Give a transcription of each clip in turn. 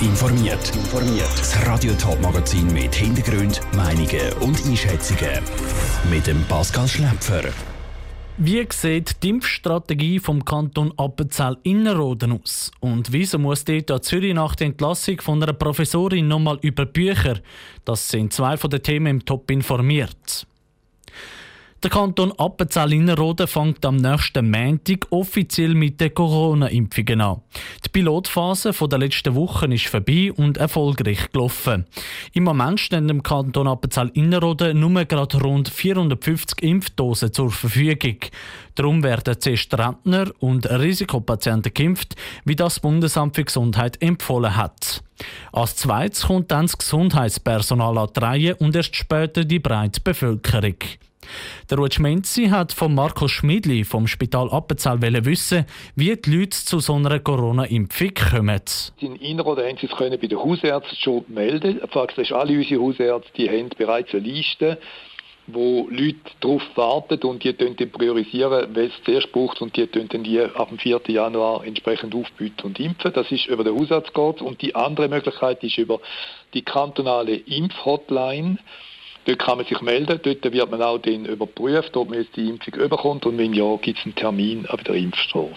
informiert. Informiert. Das Radio Top Magazin mit Hintergrund, Meinungen und Einschätzungen mit dem Pascal Schläpfer. Wie sieht die Impfstrategie vom Kanton Appenzell Innerrhoden aus? Und wieso muss dort Zürich nach der Entlassung von einer Professorin nochmal über Bücher? Das sind zwei von den Themen im Top informiert. Der Kanton Appenzell-Innerrhoden fängt am nächsten Montag offiziell mit den Corona-Impfungen an. Die Pilotphase der letzten Wochen ist vorbei und erfolgreich gelaufen. Im Moment stehen im Kanton Appenzell-Innerrhoden nur gerade rund 450 Impfdosen zur Verfügung. Darum werden zuerst Rentner und Risikopatienten geimpft, wie das Bundesamt für Gesundheit empfohlen hat. Als zweites kommt dann das Gesundheitspersonal an die Reihe und erst später die breite Bevölkerung. Der Ruth Schmenzi hat von Markus Schmidli vom Spital Appenzell wissen, wie die Leute zu so einer Corona-Impfung kommen. In Innerrhoden haben sie es können bei den Hausärzten schon melden. Faktisch alle unsere Hausärzte die haben bereits eine Liste wo Leute darauf warten und die dann priorisieren, wer es zuerst braucht und die dann die ab dem 4. Januar entsprechend aufbieten und impfen. Das ist über den Hausarzt geht. Und die andere Möglichkeit ist über die kantonale Impfhotline. Dort kann man sich melden, dort wird man auch den überprüft, ob man jetzt die Impfung überkommt und wenn ja, gibt es einen Termin an der Impfstraße.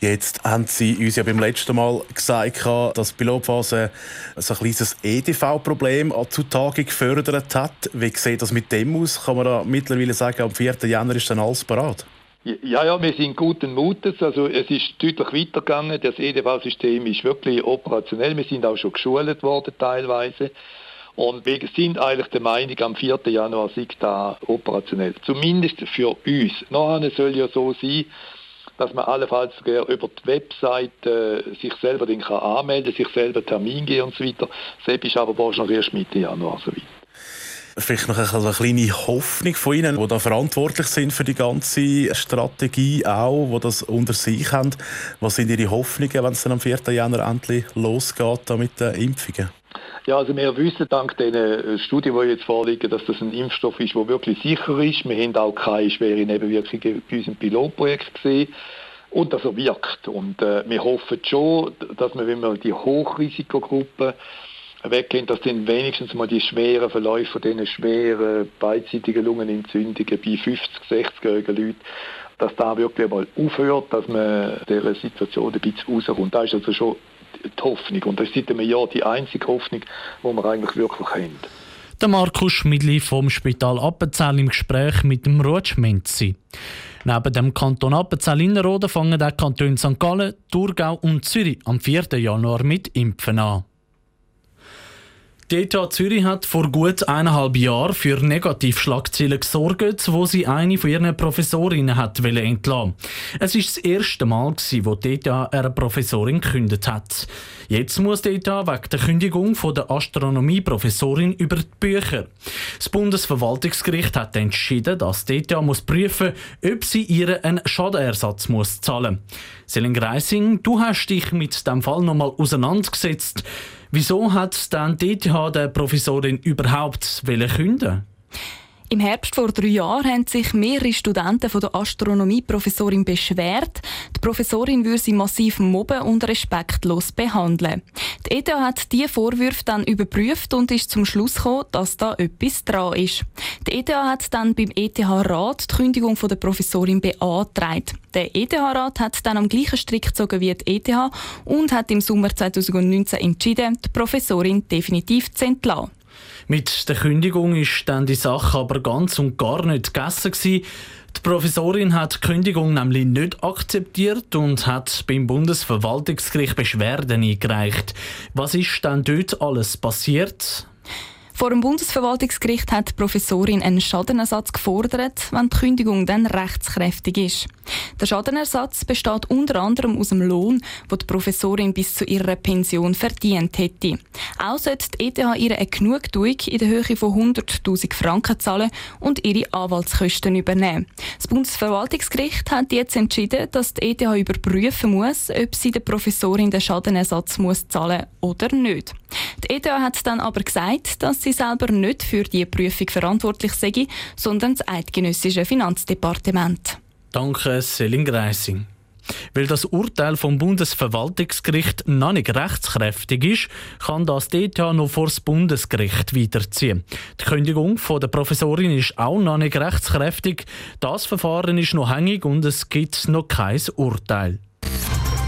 Jetzt haben Sie uns ja beim letzten Mal gesagt, dass die Pilotphase ein kleines EDV-Problem zutage gefördert hat. Wie sieht das mit dem aus? Kann man da mittlerweile sagen, am 4. Januar ist dann alles parat? Ja, ja, wir sind guten Mutes. Also es ist deutlich weitergegangen. Das EDV-System ist wirklich operationell. Wir sind auch schon geschult worden teilweise. Und wir sind eigentlich der Meinung, am 4. Januar sei da operationell. Zumindest für uns. Nachher soll ja so sein, dass man allenfalls über die Webseite äh, sich selber den kann anmelden sich selber Termin geben und so weiter. Selbst ist aber wahrscheinlich erst Mitte Januar so weit. Vielleicht noch eine kleine Hoffnung von Ihnen, die da verantwortlich sind für die ganze Strategie auch, die das unter sich haben. Was sind Ihre Hoffnungen, wenn es dann am 4. Januar endlich losgeht mit den Impfungen? Ja, also wir wissen dank den äh, Studien, die jetzt vorliegen, dass das ein Impfstoff ist, der wirklich sicher ist. Wir haben auch keine schwere Nebenwirkungen bei unserem Pilotprojekt gesehen und dass er wirkt. Und äh, wir hoffen schon, dass wir, wenn wir die Hochrisikogruppen weggehen, dass dann wenigstens mal die schweren Verläufe von diesen schweren beidseitigen Lungenentzündungen bei 50, 60-jährigen Leuten dass da wirklich mal aufhört, dass man dieser Situation ein bisschen rauskommt. Das ist also schon die Hoffnung. Und das ist seit einem Jahr die einzige Hoffnung, die wir eigentlich wirklich haben. Der Markus Schmidli vom Spital Appenzell im Gespräch mit dem Ruth. Neben dem Kanton Appenzell-Innerrhoden fangen auch Kanton St. Gallen, Thurgau und Zürich am 4. Januar mit Impfen an. ETH Zürich hat vor gut eineinhalb Jahren für Negativschlagzeilen gesorgt, wo sie eine von ihren Professorinnen hat entlassen Es ist das erste Mal, wo ETH eine Professorin gekündigt hat. Jetzt muss ETH wegen der Kündigung von der Astronomieprofessorin über die Bücher. Das Bundesverwaltungsgericht hat entschieden, dass ETH muss prüfen ob sie ihren einen Schadenersatz muss zahlen. Selin Greising, du hast dich mit dem Fall nochmal auseinandergesetzt. Wieso hat dann die ETH der Professorin überhaupt künden im Herbst vor drei Jahren haben sich mehrere Studenten von der Astronomieprofessorin beschwert. Die Professorin würde sie massiv mobben und respektlos behandeln. Die ETH hat diese Vorwürfe dann überprüft und ist zum Schluss gekommen, dass da etwas dran ist. Die ETH hat dann beim ETH-Rat die Kündigung von der Professorin beantragt. Der ETH-Rat hat dann am gleichen Strick gezogen wie die ETH und hat im Sommer 2019 entschieden, die Professorin definitiv zu entlassen. Mit der Kündigung ist dann die Sache aber ganz und gar nicht gegessen gewesen. Die Professorin hat die Kündigung nämlich nicht akzeptiert und hat beim Bundesverwaltungsgericht Beschwerden eingereicht. Was ist dann dort alles passiert? Vor dem Bundesverwaltungsgericht hat die Professorin einen Schadenersatz gefordert, wenn die Kündigung dann rechtskräftig ist. Der Schadenersatz besteht unter anderem aus dem Lohn, den die Professorin bis zu ihrer Pension verdient hätte. Auch sollte die ETH ihr eine Genugtuung in der Höhe von 100.000 Franken zahlen und ihre Anwaltskosten übernehmen. Das Bundesverwaltungsgericht hat jetzt entschieden, dass die ETH überprüfen muss, ob sie der Professorin den Schadenersatz muss zahlen oder nicht. Die ETH hat dann aber gesagt, dass sie selber nicht für die Prüfung verantwortlich sei, sondern das eidgenössische Finanzdepartement. Danke, Selin Greising. Weil das Urteil vom Bundesverwaltungsgericht noch nicht rechtskräftig ist, kann das DTH noch vor das Bundesgericht weiterziehen. Die Kündigung von der Professorin ist auch noch nicht rechtskräftig. Das Verfahren ist noch hängig und es gibt noch kein Urteil.